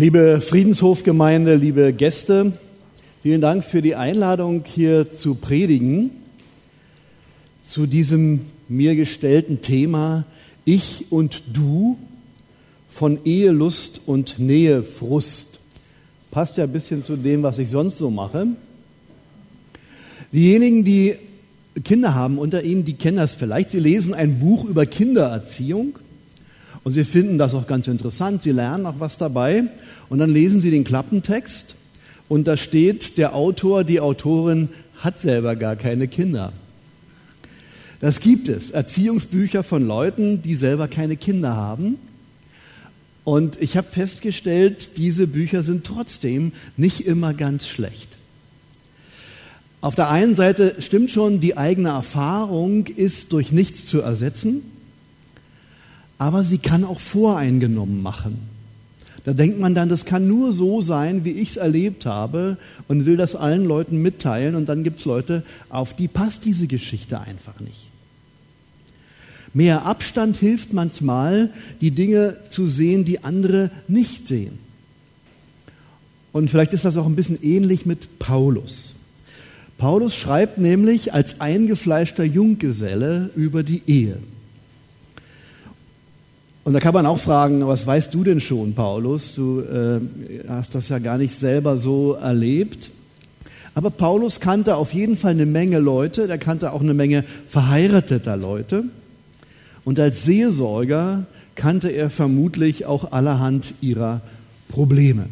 Liebe Friedenshofgemeinde, liebe Gäste, vielen Dank für die Einladung hier zu predigen zu diesem mir gestellten Thema Ich und Du von Ehelust und Nähefrust. Passt ja ein bisschen zu dem, was ich sonst so mache. Diejenigen, die Kinder haben unter Ihnen, die kennen das vielleicht. Sie lesen ein Buch über Kindererziehung und Sie finden das auch ganz interessant. Sie lernen auch was dabei. Und dann lesen Sie den Klappentext und da steht, der Autor, die Autorin hat selber gar keine Kinder. Das gibt es. Erziehungsbücher von Leuten, die selber keine Kinder haben. Und ich habe festgestellt, diese Bücher sind trotzdem nicht immer ganz schlecht. Auf der einen Seite stimmt schon, die eigene Erfahrung ist durch nichts zu ersetzen aber sie kann auch voreingenommen machen. Da denkt man dann, das kann nur so sein, wie ich es erlebt habe und will das allen Leuten mitteilen und dann gibt es Leute, auf die passt diese Geschichte einfach nicht. Mehr Abstand hilft manchmal, die Dinge zu sehen, die andere nicht sehen. Und vielleicht ist das auch ein bisschen ähnlich mit Paulus. Paulus schreibt nämlich als eingefleischter Junggeselle über die Ehe. Und da kann man auch fragen, was weißt du denn schon, Paulus? Du äh, hast das ja gar nicht selber so erlebt. Aber Paulus kannte auf jeden Fall eine Menge Leute, der kannte auch eine Menge verheirateter Leute. Und als Seelsorger kannte er vermutlich auch allerhand ihrer Probleme.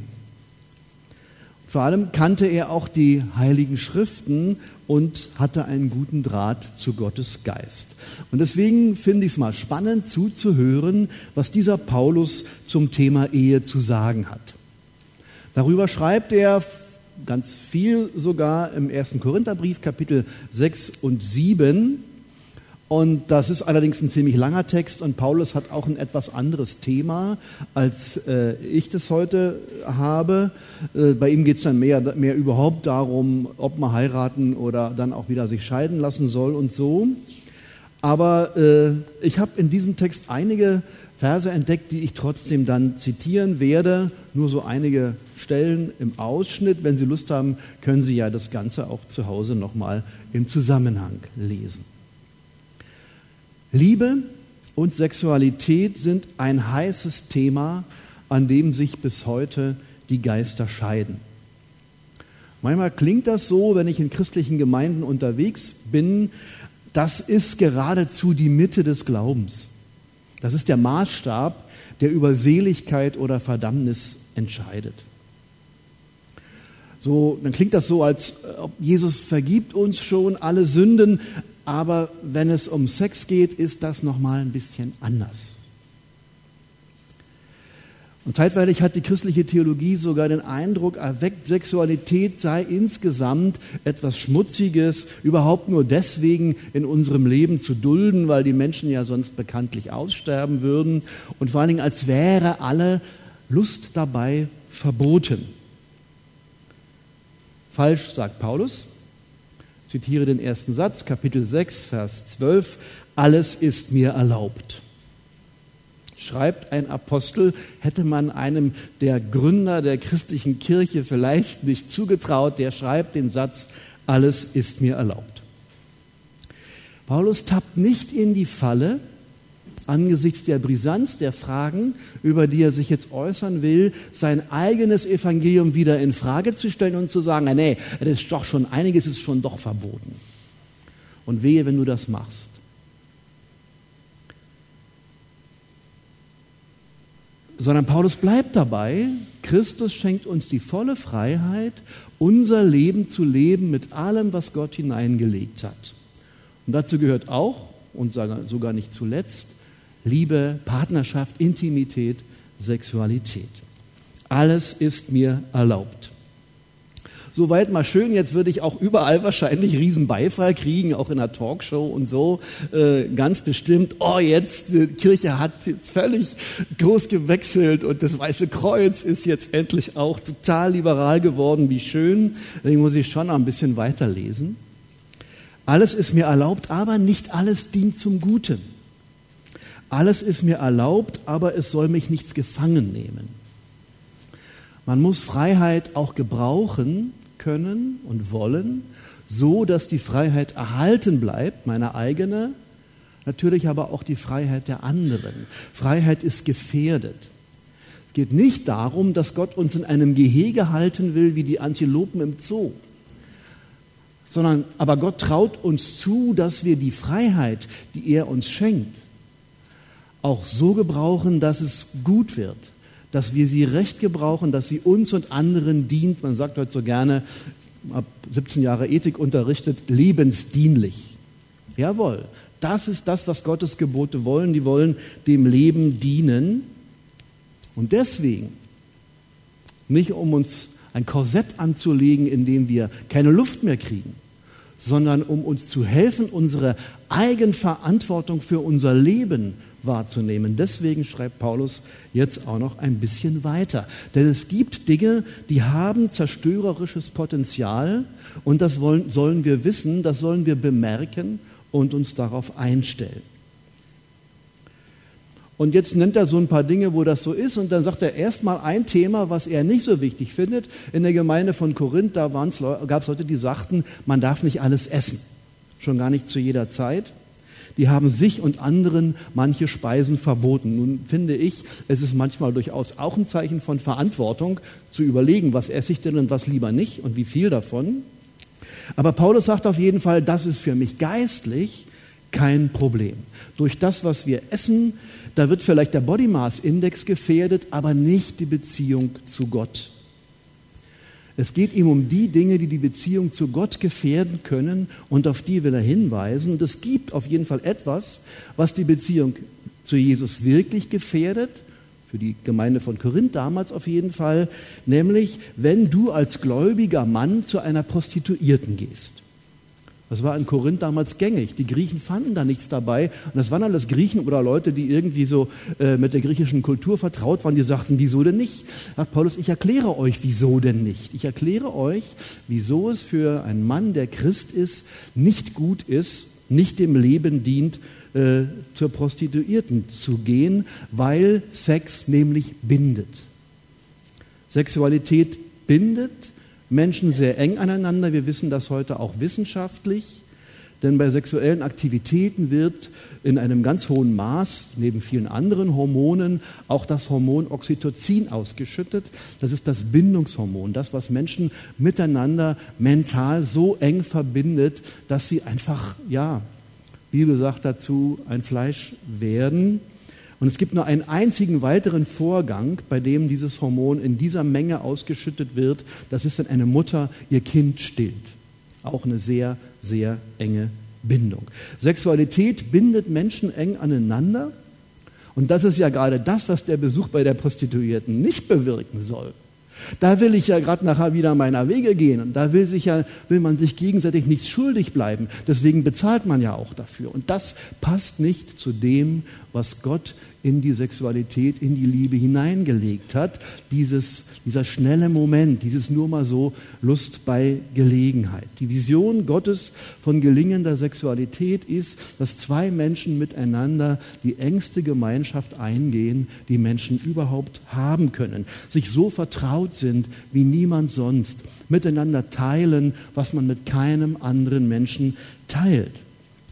Vor allem kannte er auch die heiligen Schriften und hatte einen guten Draht zu Gottes Geist. Und deswegen finde ich es mal spannend zuzuhören, was dieser Paulus zum Thema Ehe zu sagen hat. Darüber schreibt er ganz viel sogar im ersten Korintherbrief, Kapitel 6 und 7. Und das ist allerdings ein ziemlich langer Text und Paulus hat auch ein etwas anderes Thema, als äh, ich das heute habe. Äh, bei ihm geht es dann mehr, mehr überhaupt darum, ob man heiraten oder dann auch wieder sich scheiden lassen soll und so. Aber äh, ich habe in diesem Text einige Verse entdeckt, die ich trotzdem dann zitieren werde. Nur so einige Stellen im Ausschnitt. Wenn Sie Lust haben, können Sie ja das Ganze auch zu Hause nochmal im Zusammenhang lesen. Liebe und Sexualität sind ein heißes Thema, an dem sich bis heute die Geister scheiden. Manchmal klingt das so, wenn ich in christlichen Gemeinden unterwegs bin, das ist geradezu die Mitte des Glaubens. Das ist der Maßstab, der über Seligkeit oder Verdammnis entscheidet. So, dann klingt das so, als ob Jesus vergibt uns schon alle Sünden, aber wenn es um Sex geht, ist das nochmal ein bisschen anders. Und zeitweilig hat die christliche Theologie sogar den Eindruck erweckt, Sexualität sei insgesamt etwas Schmutziges, überhaupt nur deswegen in unserem Leben zu dulden, weil die Menschen ja sonst bekanntlich aussterben würden. Und vor allen Dingen, als wäre alle Lust dabei verboten. Falsch, sagt Paulus zitiere den ersten Satz, Kapitel 6, Vers 12, alles ist mir erlaubt. Schreibt ein Apostel, hätte man einem der Gründer der christlichen Kirche vielleicht nicht zugetraut, der schreibt den Satz, alles ist mir erlaubt. Paulus tappt nicht in die Falle, angesichts der Brisanz der Fragen, über die er sich jetzt äußern will, sein eigenes Evangelium wieder in Frage zu stellen und zu sagen, nee, das ist doch schon einiges ist schon doch verboten. Und wehe, wenn du das machst. Sondern Paulus bleibt dabei, Christus schenkt uns die volle Freiheit, unser Leben zu leben mit allem, was Gott hineingelegt hat. Und dazu gehört auch, und sogar nicht zuletzt, Liebe, Partnerschaft, Intimität, Sexualität. Alles ist mir erlaubt. Soweit mal schön, jetzt würde ich auch überall wahrscheinlich riesen Beifall kriegen, auch in der Talkshow und so, äh, ganz bestimmt, oh jetzt, die Kirche hat jetzt völlig groß gewechselt und das Weiße Kreuz ist jetzt endlich auch total liberal geworden, wie schön. Deswegen muss ich schon noch ein bisschen weiterlesen. Alles ist mir erlaubt, aber nicht alles dient zum Guten. Alles ist mir erlaubt, aber es soll mich nichts gefangen nehmen. Man muss Freiheit auch gebrauchen können und wollen, so dass die Freiheit erhalten bleibt, meine eigene, natürlich aber auch die Freiheit der anderen. Freiheit ist gefährdet. Es geht nicht darum, dass Gott uns in einem Gehege halten will wie die Antilopen im Zoo, sondern aber Gott traut uns zu, dass wir die Freiheit, die er uns schenkt, auch so gebrauchen, dass es gut wird, dass wir sie recht gebrauchen, dass sie uns und anderen dient. Man sagt heute so gerne, ab 17 Jahre Ethik unterrichtet, lebensdienlich. Jawohl, das ist das, was Gottes Gebote wollen. Die wollen dem Leben dienen. Und deswegen, nicht um uns ein Korsett anzulegen, in dem wir keine Luft mehr kriegen, sondern um uns zu helfen, unsere Eigenverantwortung für unser Leben wahrzunehmen. Deswegen schreibt Paulus jetzt auch noch ein bisschen weiter. Denn es gibt Dinge, die haben zerstörerisches Potenzial und das wollen, sollen wir wissen, das sollen wir bemerken und uns darauf einstellen. Und jetzt nennt er so ein paar Dinge, wo das so ist. Und dann sagt er erstmal ein Thema, was er nicht so wichtig findet. In der Gemeinde von Korinth, da gab es Leute, die sagten, man darf nicht alles essen. Schon gar nicht zu jeder Zeit. Die haben sich und anderen manche Speisen verboten. Nun finde ich, es ist manchmal durchaus auch ein Zeichen von Verantwortung, zu überlegen, was esse ich denn und was lieber nicht und wie viel davon. Aber Paulus sagt auf jeden Fall, das ist für mich geistlich kein Problem. Durch das, was wir essen, da wird vielleicht der Body Mass Index gefährdet, aber nicht die Beziehung zu Gott. Es geht ihm um die Dinge, die die Beziehung zu Gott gefährden können und auf die will er hinweisen. Und es gibt auf jeden Fall etwas, was die Beziehung zu Jesus wirklich gefährdet, für die Gemeinde von Korinth damals auf jeden Fall, nämlich wenn du als gläubiger Mann zu einer Prostituierten gehst. Das war in Korinth damals gängig. Die Griechen fanden da nichts dabei. Und das waren alles Griechen oder Leute, die irgendwie so äh, mit der griechischen Kultur vertraut waren. Die sagten, wieso denn nicht? Sagt Paulus, ich erkläre euch, wieso denn nicht. Ich erkläre euch, wieso es für einen Mann, der Christ ist, nicht gut ist, nicht dem Leben dient, äh, zur Prostituierten zu gehen, weil Sex nämlich bindet. Sexualität bindet Menschen sehr eng aneinander. Wir wissen das heute auch wissenschaftlich. Denn bei sexuellen Aktivitäten wird in einem ganz hohen Maß, neben vielen anderen Hormonen, auch das Hormon Oxytocin ausgeschüttet. Das ist das Bindungshormon, das, was Menschen miteinander mental so eng verbindet, dass sie einfach, ja, wie gesagt dazu, ein Fleisch werden. Und es gibt nur einen einzigen weiteren Vorgang, bei dem dieses Hormon in dieser Menge ausgeschüttet wird. Das ist, wenn eine Mutter ihr Kind stillt. Auch eine sehr, sehr enge Bindung. Sexualität bindet Menschen eng aneinander. Und das ist ja gerade das, was der Besuch bei der Prostituierten nicht bewirken soll. Da will ich ja gerade nachher wieder meiner Wege gehen und da will, sich ja, will man sich gegenseitig nicht schuldig bleiben. Deswegen bezahlt man ja auch dafür. Und das passt nicht zu dem, was Gott in die Sexualität, in die Liebe hineingelegt hat. Dieses, dieser schnelle Moment, dieses nur mal so Lust bei Gelegenheit. Die Vision Gottes von gelingender Sexualität ist, dass zwei Menschen miteinander die engste Gemeinschaft eingehen, die Menschen überhaupt haben können, sich so vertraut sind wie niemand sonst, miteinander teilen, was man mit keinem anderen Menschen teilt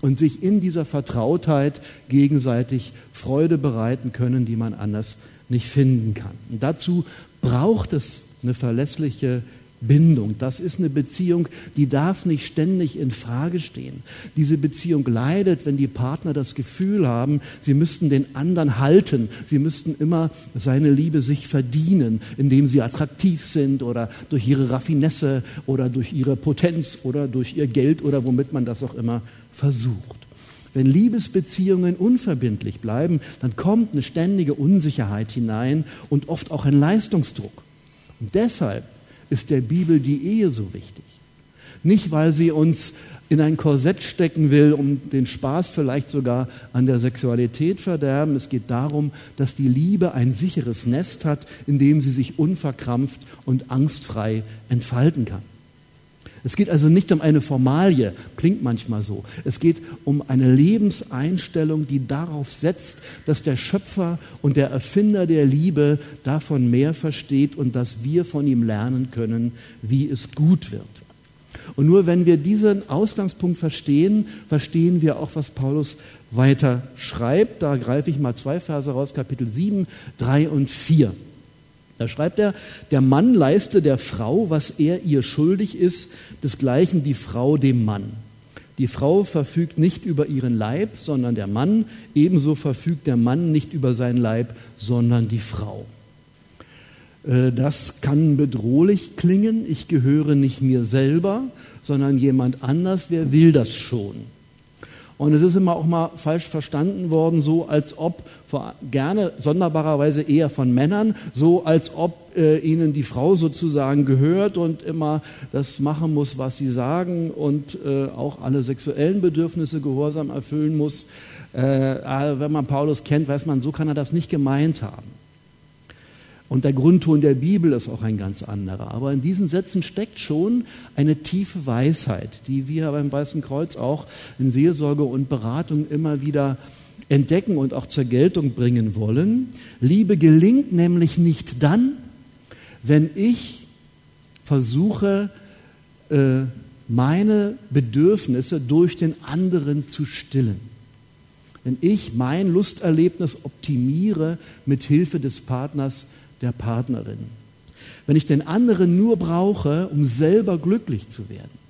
und sich in dieser Vertrautheit gegenseitig Freude bereiten können, die man anders nicht finden kann. Und dazu braucht es eine verlässliche Bindung. Das ist eine Beziehung, die darf nicht ständig in Frage stehen. Diese Beziehung leidet, wenn die Partner das Gefühl haben, sie müssten den anderen halten. Sie müssten immer seine Liebe sich verdienen, indem sie attraktiv sind oder durch ihre Raffinesse oder durch ihre Potenz oder durch ihr Geld oder womit man das auch immer versucht. Wenn Liebesbeziehungen unverbindlich bleiben, dann kommt eine ständige Unsicherheit hinein und oft auch ein Leistungsdruck. Und deshalb ist der Bibel die Ehe so wichtig. Nicht, weil sie uns in ein Korsett stecken will, um den Spaß vielleicht sogar an der Sexualität verderben. Es geht darum, dass die Liebe ein sicheres Nest hat, in dem sie sich unverkrampft und angstfrei entfalten kann. Es geht also nicht um eine Formalie, klingt manchmal so. Es geht um eine Lebenseinstellung, die darauf setzt, dass der Schöpfer und der Erfinder der Liebe davon mehr versteht und dass wir von ihm lernen können, wie es gut wird. Und nur wenn wir diesen Ausgangspunkt verstehen, verstehen wir auch, was Paulus weiter schreibt. Da greife ich mal zwei Verse raus, Kapitel 7, 3 und 4. Da schreibt er, der Mann leiste der Frau, was er ihr schuldig ist, desgleichen die Frau dem Mann. Die Frau verfügt nicht über ihren Leib, sondern der Mann. Ebenso verfügt der Mann nicht über seinen Leib, sondern die Frau. Äh, das kann bedrohlich klingen. Ich gehöre nicht mir selber, sondern jemand anders. Wer will das schon? Und es ist immer auch mal falsch verstanden worden, so als ob, gerne sonderbarerweise eher von Männern, so als ob äh, ihnen die Frau sozusagen gehört und immer das machen muss, was sie sagen und äh, auch alle sexuellen Bedürfnisse gehorsam erfüllen muss. Äh, wenn man Paulus kennt, weiß man, so kann er das nicht gemeint haben. Und der Grundton der Bibel ist auch ein ganz anderer. Aber in diesen Sätzen steckt schon eine tiefe Weisheit, die wir beim Weißen Kreuz auch in Seelsorge und Beratung immer wieder entdecken und auch zur Geltung bringen wollen. Liebe gelingt nämlich nicht dann, wenn ich versuche, äh, meine Bedürfnisse durch den anderen zu stillen. Wenn ich mein Lusterlebnis optimiere mit Hilfe des Partners, der Partnerin. Wenn ich den anderen nur brauche, um selber glücklich zu werden,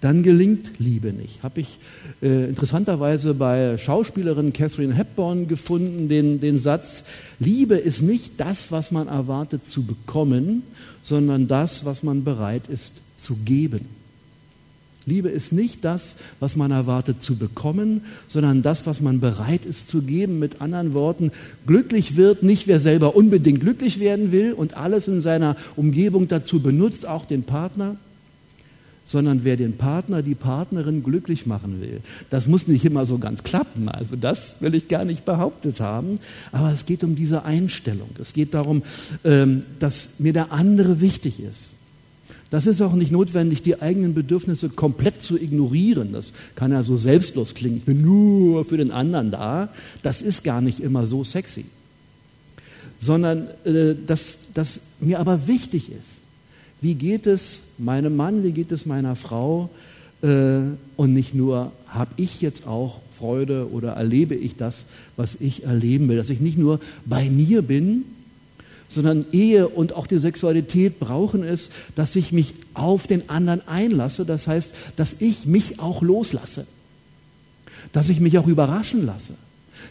dann gelingt Liebe nicht. Habe ich äh, interessanterweise bei Schauspielerin Catherine Hepburn gefunden, den, den Satz, Liebe ist nicht das, was man erwartet zu bekommen, sondern das, was man bereit ist zu geben. Liebe ist nicht das, was man erwartet zu bekommen, sondern das, was man bereit ist zu geben. Mit anderen Worten, glücklich wird nicht, wer selber unbedingt glücklich werden will und alles in seiner Umgebung dazu benutzt, auch den Partner, sondern wer den Partner, die Partnerin glücklich machen will. Das muss nicht immer so ganz klappen, also das will ich gar nicht behauptet haben, aber es geht um diese Einstellung. Es geht darum, ähm, dass mir der andere wichtig ist das ist auch nicht notwendig, die eigenen Bedürfnisse komplett zu ignorieren. Das kann ja so selbstlos klingen. Ich bin nur für den anderen da. Das ist gar nicht immer so sexy. Sondern, äh, dass, dass mir aber wichtig ist, wie geht es meinem Mann, wie geht es meiner Frau äh, und nicht nur, habe ich jetzt auch Freude oder erlebe ich das, was ich erleben will. Dass ich nicht nur bei mir bin, sondern Ehe und auch die Sexualität brauchen es, dass ich mich auf den anderen einlasse. Das heißt, dass ich mich auch loslasse, dass ich mich auch überraschen lasse,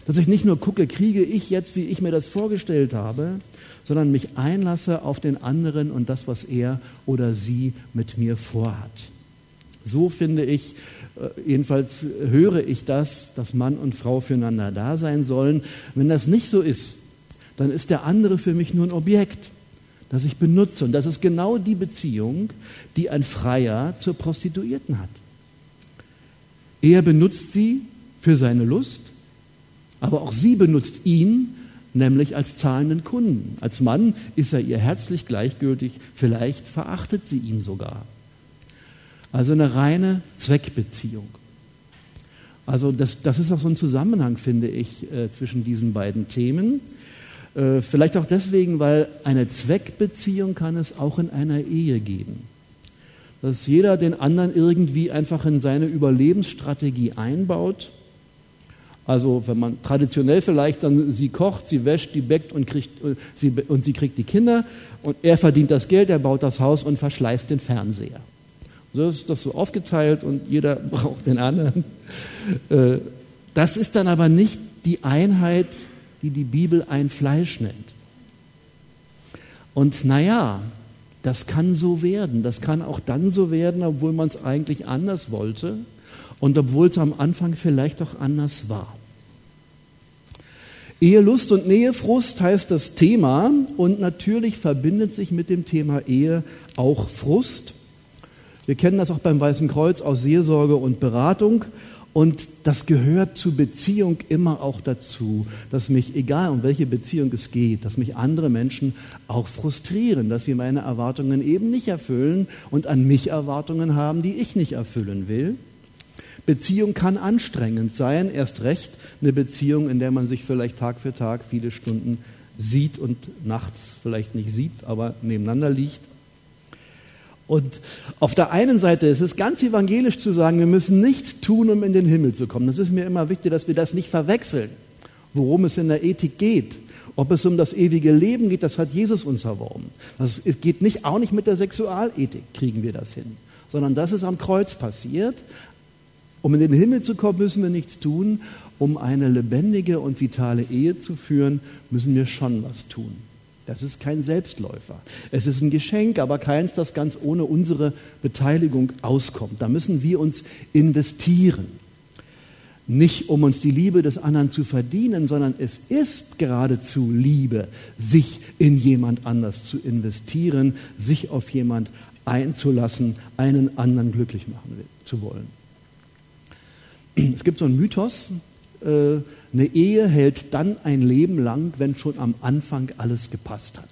dass ich nicht nur gucke, kriege ich jetzt, wie ich mir das vorgestellt habe, sondern mich einlasse auf den anderen und das, was er oder sie mit mir vorhat. So finde ich, äh, jedenfalls höre ich das, dass Mann und Frau füreinander da sein sollen. Wenn das nicht so ist, dann ist der andere für mich nur ein Objekt, das ich benutze. Und das ist genau die Beziehung, die ein Freier zur Prostituierten hat. Er benutzt sie für seine Lust, aber auch sie benutzt ihn, nämlich als zahlenden Kunden. Als Mann ist er ihr herzlich gleichgültig, vielleicht verachtet sie ihn sogar. Also eine reine Zweckbeziehung. Also das, das ist auch so ein Zusammenhang, finde ich, äh, zwischen diesen beiden Themen. Äh, vielleicht auch deswegen, weil eine Zweckbeziehung kann es auch in einer Ehe geben. Dass jeder den anderen irgendwie einfach in seine Überlebensstrategie einbaut. Also wenn man traditionell vielleicht dann sie kocht, sie wäscht, die bäckt und, kriegt, äh, sie, und sie kriegt die Kinder und er verdient das Geld, er baut das Haus und verschleißt den Fernseher. So ist das so aufgeteilt und jeder braucht den anderen. Äh, das ist dann aber nicht die Einheit die die Bibel ein Fleisch nennt. Und naja, das kann so werden. Das kann auch dann so werden, obwohl man es eigentlich anders wollte und obwohl es am Anfang vielleicht auch anders war. Ehelust und Nähefrust heißt das Thema und natürlich verbindet sich mit dem Thema Ehe auch Frust. Wir kennen das auch beim Weißen Kreuz aus Seelsorge und Beratung Und das gehört zur Beziehung immer auch dazu, dass mich, egal um welche Beziehung es geht, dass mich andere Menschen auch frustrieren, dass sie meine Erwartungen eben nicht erfüllen und an mich Erwartungen haben, die ich nicht erfüllen will. Beziehung kann anstrengend sein, erst recht eine Beziehung, in der man sich vielleicht Tag für Tag viele Stunden sieht und nachts vielleicht nicht sieht, aber nebeneinander liegt. Und auf der einen Seite ist es ganz evangelisch zu sagen, wir müssen nichts tun, um in den Himmel zu kommen. Das ist mir immer wichtig, dass wir das nicht verwechseln, worum es in der Ethik geht. Ob es um das ewige Leben geht, das hat Jesus uns erworben. Das geht nicht, auch nicht mit der Sexualethik kriegen wir das hin, sondern das ist am Kreuz passiert. Um in den Himmel zu kommen, müssen wir nichts tun. Um eine lebendige und vitale Ehe zu führen, müssen wir schon was tun. Das ist kein Selbstläufer. Es ist ein Geschenk, aber keins, das ganz ohne unsere Beteiligung auskommt. Da müssen wir uns investieren. Nicht um uns die Liebe des anderen zu verdienen, sondern es ist geradezu Liebe, sich in jemand anders zu investieren, sich auf jemand einzulassen, einen anderen glücklich machen zu wollen. Es gibt so einen Mythos, eine Ehe hält dann ein Leben lang, wenn schon am Anfang alles gepasst hat.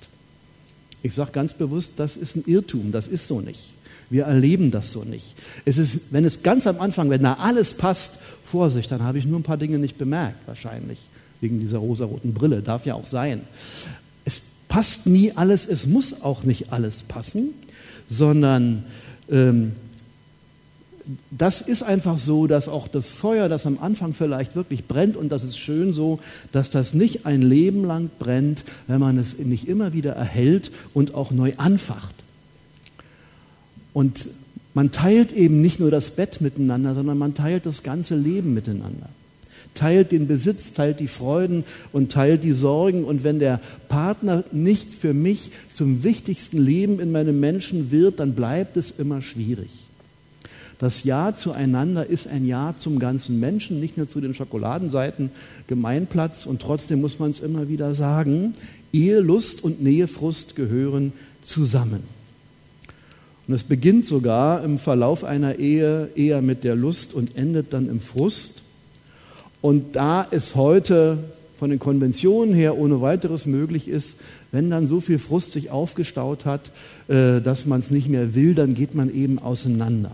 Ich sage ganz bewusst, das ist ein Irrtum, das ist so nicht. Wir erleben das so nicht. Es ist, wenn es ganz am Anfang, wenn da alles passt, Vorsicht, dann habe ich nur ein paar Dinge nicht bemerkt, wahrscheinlich, wegen dieser rosaroten Brille, darf ja auch sein. Es passt nie alles, es muss auch nicht alles passen, sondern ähm, das ist einfach so, dass auch das Feuer, das am Anfang vielleicht wirklich brennt, und das ist schön so, dass das nicht ein Leben lang brennt, wenn man es nicht immer wieder erhält und auch neu anfacht. Und man teilt eben nicht nur das Bett miteinander, sondern man teilt das ganze Leben miteinander. Teilt den Besitz, teilt die Freuden und teilt die Sorgen. Und wenn der Partner nicht für mich zum wichtigsten Leben in meinem Menschen wird, dann bleibt es immer schwierig. Das Ja zueinander ist ein Ja zum ganzen Menschen, nicht nur zu den Schokoladenseiten Gemeinplatz. Und trotzdem muss man es immer wieder sagen, Ehelust und Nähefrust gehören zusammen. Und es beginnt sogar im Verlauf einer Ehe eher mit der Lust und endet dann im Frust. Und da es heute von den Konventionen her ohne weiteres möglich ist, wenn dann so viel Frust sich aufgestaut hat, äh, dass man es nicht mehr will, dann geht man eben auseinander.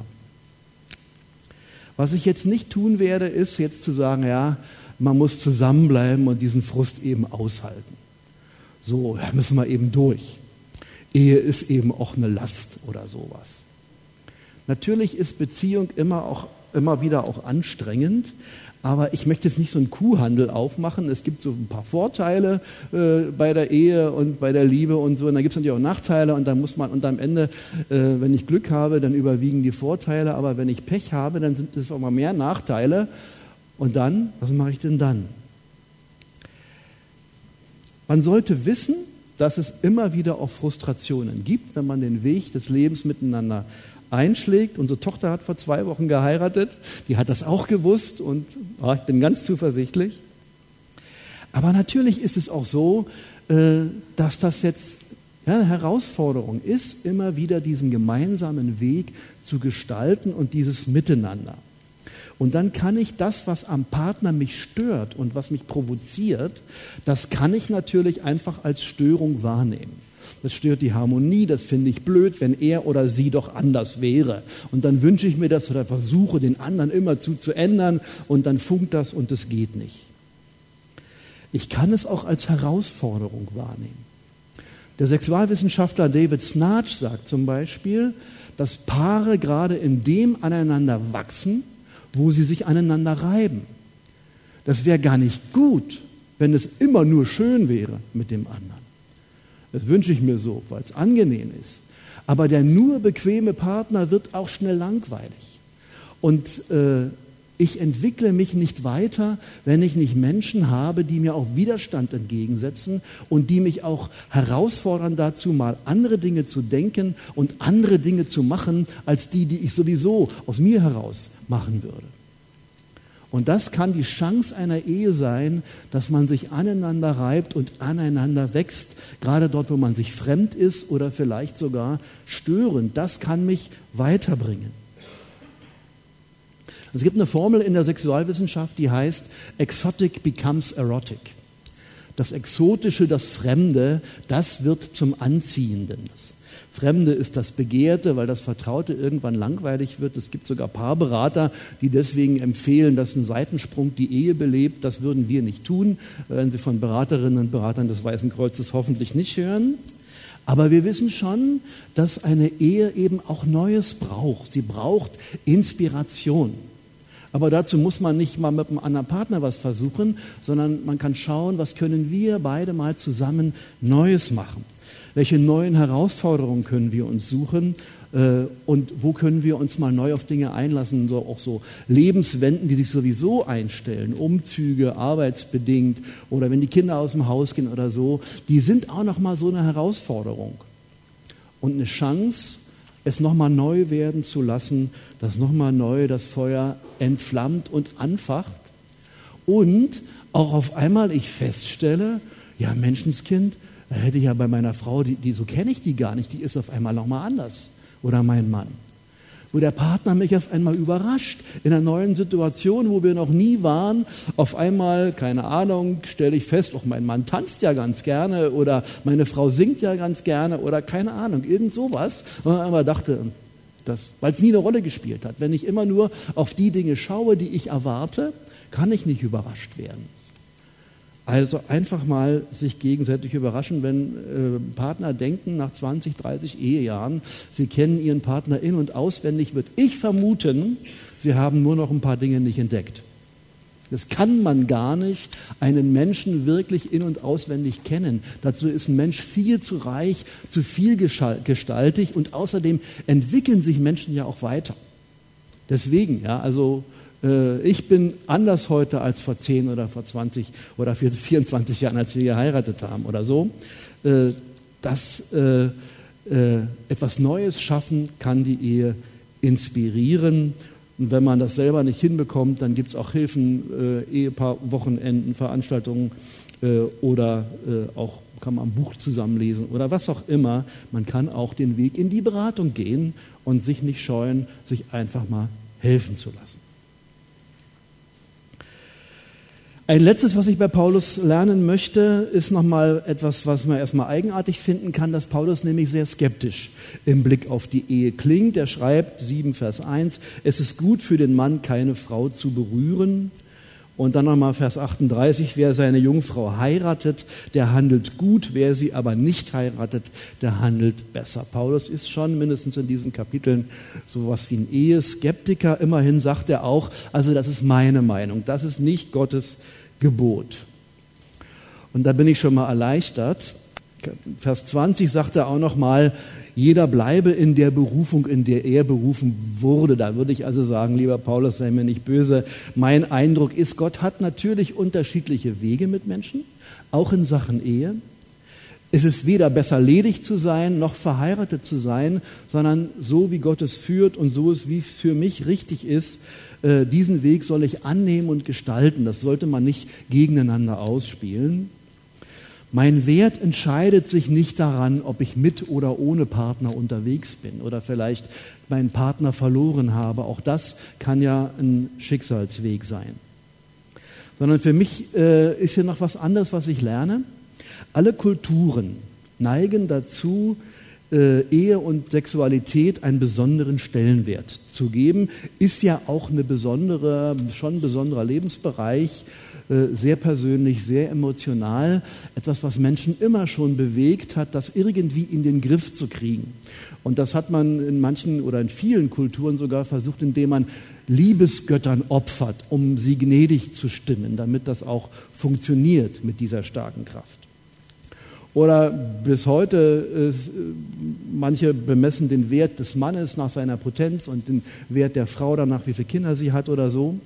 Was ich jetzt nicht tun werde, ist jetzt zu sagen, ja, man muss zusammenbleiben und diesen Frust eben aushalten. So, da müssen wir eben durch. Ehe ist eben auch eine Last oder sowas. Natürlich ist Beziehung immer, auch, immer wieder auch anstrengend, aber ich möchte jetzt nicht so einen Kuhhandel aufmachen. Es gibt so ein paar Vorteile äh, bei der Ehe und bei der Liebe und so. Und dann gibt es natürlich auch Nachteile und dann muss man, und am Ende, äh, wenn ich Glück habe, dann überwiegen die Vorteile. Aber wenn ich Pech habe, dann sind es auch mal mehr Nachteile. Und dann, was mache ich denn dann? Man sollte wissen, dass es immer wieder auch Frustrationen gibt, wenn man den Weg des Lebens miteinander einschlägt. Unsere Tochter hat vor zwei Wochen geheiratet, die hat das auch gewusst und oh, ich bin ganz zuversichtlich. Aber natürlich ist es auch so, äh, dass das jetzt ja, eine Herausforderung ist, immer wieder diesen gemeinsamen Weg zu gestalten und dieses Miteinander. Und dann kann ich das, was am Partner mich stört und was mich provoziert, das kann ich natürlich einfach als Störung wahrnehmen das stört die Harmonie, das finde ich blöd, wenn er oder sie doch anders wäre. Und dann wünsche ich mir das oder versuche den anderen immer zu, zu ändern und dann funkt das und es geht nicht. Ich kann es auch als Herausforderung wahrnehmen. Der Sexualwissenschaftler David Snarch sagt zum Beispiel, dass Paare gerade in dem aneinander wachsen, wo sie sich aneinander reiben. Das wäre gar nicht gut, wenn es immer nur schön wäre mit dem anderen. Das wünsche ich mir so, weil es angenehm ist. Aber der nur bequeme Partner wird auch schnell langweilig. Und äh, ich entwickle mich nicht weiter, wenn ich nicht Menschen habe, die mir auch Widerstand entgegensetzen und die mich auch herausfordern dazu, mal andere Dinge zu denken und andere Dinge zu machen, als die, die ich sowieso aus mir heraus machen würde. Und das kann die Chance einer Ehe sein, dass man sich aneinander reibt und aneinander wächst, gerade dort, wo man sich fremd ist oder vielleicht sogar störend. Das kann mich weiterbringen. Es gibt eine Formel in der Sexualwissenschaft, die heißt Exotic becomes erotic. Das Exotische, das Fremde, das wird zum Anziehenden. Fremde ist das Begehrte, weil das Vertraute irgendwann langweilig wird. Es gibt sogar Paarberater, die deswegen empfehlen, dass ein Seitensprung die Ehe belebt. Das würden wir nicht tun, wenn Sie von Beraterinnen und Beratern des Weißen Kreuzes hoffentlich nicht hören. Aber wir wissen schon, dass eine Ehe eben auch Neues braucht. Sie braucht Inspiration. Aber dazu muss man nicht mal mit einem anderen Partner was versuchen, sondern man kann schauen, was können wir beide mal zusammen Neues machen. Welche neuen Herausforderungen können wir uns suchen äh, und wo können wir uns mal neu auf Dinge einlassen, so auch so Lebenswenden, die sich sowieso einstellen, Umzüge, arbeitsbedingt oder wenn die Kinder aus dem Haus gehen oder so, die sind auch noch mal so eine Herausforderung und eine Chance, es noch mal neu werden zu lassen, dass noch mal neu das Feuer entflammt und anfacht und auch auf einmal ich feststelle, ja Menschenskind, hätte ich ja bei meiner Frau, die, die so kenne ich die gar nicht, die ist auf einmal noch mal anders oder mein Mann. Wo der Partner mich erst einmal überrascht in einer neuen Situation, wo wir noch nie waren. Auf einmal, keine Ahnung, stelle ich fest, auch mein Mann tanzt ja ganz gerne oder meine Frau singt ja ganz gerne oder keine Ahnung, irgend sowas. Und man dachte, weil es nie eine Rolle gespielt hat. Wenn ich immer nur auf die Dinge schaue, die ich erwarte, kann ich nicht überrascht werden. Also einfach mal sich gegenseitig überraschen, wenn äh, Partner denken, nach 20, 30 Ehejahren, sie kennen ihren Partner in und auswendig, wird ich vermuten, sie haben nur noch ein paar Dinge nicht entdeckt. Das kann man gar nicht, einen Menschen wirklich in und auswendig kennen. Dazu ist ein Mensch viel zu reich, zu viel gestaltig und außerdem entwickeln sich Menschen ja auch weiter. Deswegen, ja, also ich bin anders heute als vor 10 oder vor 20 oder 24 Jahren, als wir geheiratet haben oder so. Äh, dass äh, etwas Neues schaffen kann die Ehe inspirieren. Und wenn man das selber nicht hinbekommt, dann gibt es auch Hilfen, Ehepaar, Wochenenden, Veranstaltungen oder auch kann man ein Buch zusammenlesen oder was auch immer. Man kann auch den Weg in die Beratung gehen und sich nicht scheuen, sich einfach mal helfen zu lassen. Ein letztes, was ich bei Paulus lernen möchte, ist nochmal etwas, was man erstmal eigenartig finden kann, dass Paulus nämlich sehr skeptisch im Blick auf die Ehe klingt. Er schreibt 7 Vers 1, es ist gut für den Mann, keine Frau zu berühren. Und dann nochmal Vers 38, wer seine Jungfrau heiratet, der handelt gut, wer sie aber nicht heiratet, der handelt besser. Paulus ist schon mindestens in diesen Kapiteln sowas wie ein Eheskeptiker. Immerhin sagt er auch, also das ist meine Meinung, das ist nicht Gottes Gebot. Und da bin ich schon mal erleichtert. Vers 20 sagt er auch noch mal, jeder bleibe in der Berufung, in der er berufen wurde. Da würde ich also sagen, lieber Paulus, sei mir nicht böse. Mein Eindruck ist, Gott hat natürlich unterschiedliche Wege mit Menschen, auch in Sachen Ehe. Es ist weder besser ledig zu sein, noch verheiratet zu sein, sondern so wie Gott es führt und so es wie es für mich richtig ist, äh, diesen Weg soll ich annehmen und gestalten. Das sollte man nicht gegeneinander ausspielen. Mein Wert entscheidet sich nicht daran, ob ich mit oder ohne Partner unterwegs bin oder vielleicht meinen Partner verloren habe. Auch das kann ja ein Schicksalsweg sein. Sondern für mich äh, ist hier noch was anderes, was ich lerne. Alle Kulturen neigen dazu, äh, Ehe und Sexualität einen besonderen Stellenwert zu geben, ist ja auch eine besondere, schon ein besonderer Lebensbereich, sehr persönlich, sehr emotional, etwas, was Menschen immer schon bewegt hat, das irgendwie in den Griff zu kriegen. Und das hat man in manchen oder in vielen Kulturen sogar versucht, indem man Liebesgöttern opfert, um sie gnädig zu stimmen, damit das auch funktioniert mit dieser starken Kraft. Oder bis heute, äh, manche bemessen den Wert des Mannes nach seiner Potenz und den Wert der Frau danach, wie viele Kinder sie hat oder so.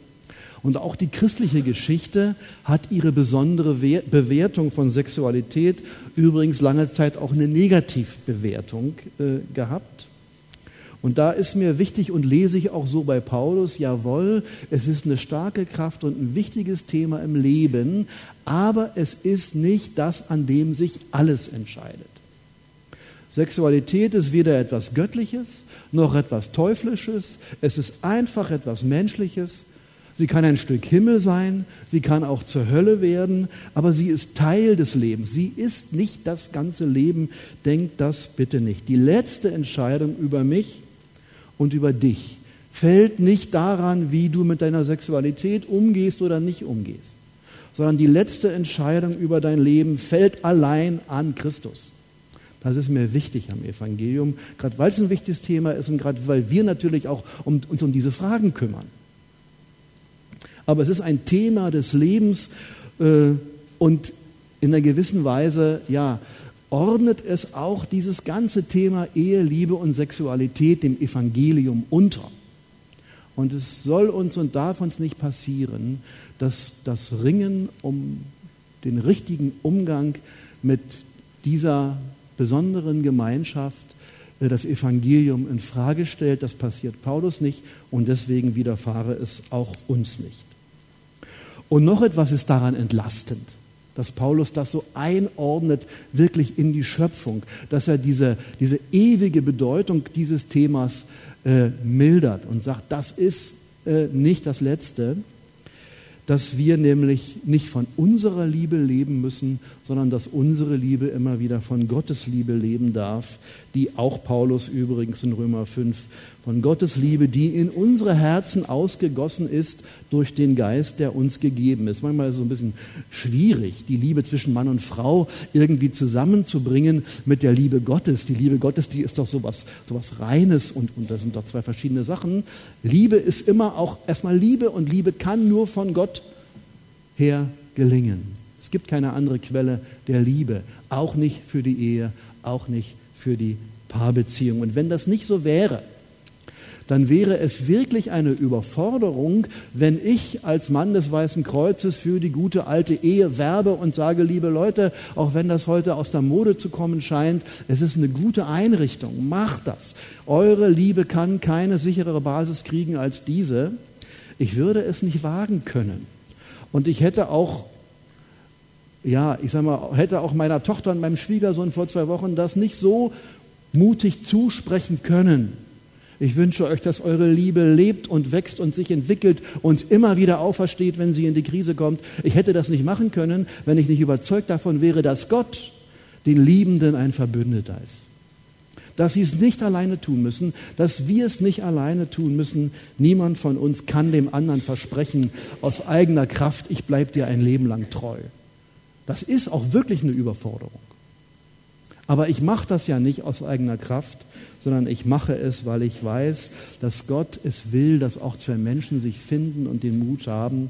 Und auch die christliche Geschichte hat ihre besondere Bewertung von Sexualität, übrigens lange Zeit auch eine Negativbewertung äh, gehabt. Und da ist mir wichtig und lese ich auch so bei Paulus, jawohl, es ist eine starke Kraft und ein wichtiges Thema im Leben, aber es ist nicht das, an dem sich alles entscheidet Sexualität ist weder etwas Göttliches noch etwas Teuflisches. Es ist einfach etwas Menschliches. Sie kann ein Stück Himmel sein, sie kann auch zur Hölle werden, aber sie ist Teil des Lebens. Sie ist nicht das ganze Leben. Denkt das bitte nicht. Die letzte Entscheidung über mich und über dich fällt nicht daran, wie du mit deiner Sexualität umgehst oder nicht umgehst, sondern die letzte Entscheidung über dein Leben fällt allein an Christus. Das ist mir wichtig am Evangelium, gerade weil es ein wichtiges Thema ist und gerade weil wir natürlich auch um, uns um diese Fragen kümmern. Aber es ist ein Thema des Lebens äh, und in einer gewissen Weise, ja, ordnet es auch dieses ganze Thema Ehe, Liebe und Sexualität dem Evangelium unter. Und es soll uns und darf uns nicht passieren, dass das Ringen um den richtigen Umgang mit dieser besonderen Gemeinschaft äh, das Evangelium in Frage stellt. Das passiert Paulus nicht und deswegen widerfahre es auch uns nicht. Und noch etwas ist daran entlastend, dass Paulus das so einordnet, wirklich in die Schöpfung, dass er diese, diese ewige Bedeutung dieses Themas äh, mildert und sagt, das ist äh, nicht das Letzte, dass wir nämlich nicht von unserer Liebe leben müssen, sondern dass unsere Liebe immer wieder von Gottes Liebe leben darf, die auch Paulus übrigens in Römer 5 von Gottes Liebe, die in unsere Herzen ausgegossen ist durch den Geist, der uns gegeben ist. Manchmal ist es so ein bisschen schwierig, die Liebe zwischen Mann und Frau irgendwie zusammenzubringen mit der Liebe Gottes. Die Liebe Gottes, die ist doch sowas, sowas Reines und, und das sind doch zwei verschiedene Sachen. Liebe ist immer auch erstmal Liebe und Liebe kann nur von Gott her gelingen. Es gibt keine andere Quelle der Liebe, auch nicht für die Ehe, auch nicht für die Paarbeziehung. Und wenn das nicht so wäre, dann wäre es wirklich eine Überforderung, wenn ich als Mann des Weißen Kreuzes für die gute alte Ehe werbe und sage, liebe Leute, auch wenn das heute aus der Mode zu kommen scheint, es ist eine gute Einrichtung, macht das. Eure Liebe kann keine sicherere Basis kriegen als diese. Ich würde es nicht wagen können. Und ich hätte auch ja, ich sag mal, hätte auch meiner Tochter und meinem Schwiegersohn vor zwei Wochen das nicht so mutig zusprechen können. Ich wünsche euch, dass eure Liebe lebt und wächst und sich entwickelt und immer wieder aufersteht, wenn sie in die Krise kommt. Ich hätte das nicht machen können, wenn ich nicht überzeugt davon wäre, dass Gott den Liebenden ein Verbündeter ist. Dass sie es nicht alleine tun müssen, dass wir es nicht alleine tun müssen. Niemand von uns kann dem anderen versprechen, aus eigener Kraft, ich bleibe dir ein Leben lang treu. Das ist auch wirklich eine Überforderung. Aber ich mache das ja nicht aus eigener Kraft, sondern ich mache es, weil ich weiß, dass Gott es will, dass auch zwei Menschen sich finden und den Mut haben.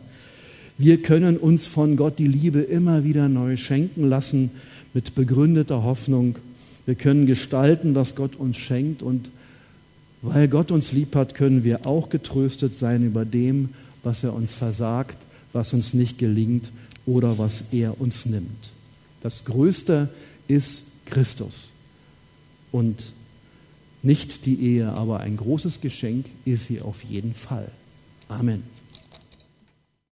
Wir können uns von Gott die Liebe immer wieder neu schenken lassen mit begründeter Hoffnung. Wir können gestalten, was Gott uns schenkt und weil Gott uns lieb hat, können wir auch getröstet sein über dem, was er uns versagt, was uns nicht gelingt oder was er uns nimmt. Das Größte ist Christus. Und nicht die Ehe, aber ein großes Geschenk ist sie auf jeden Fall. Amen.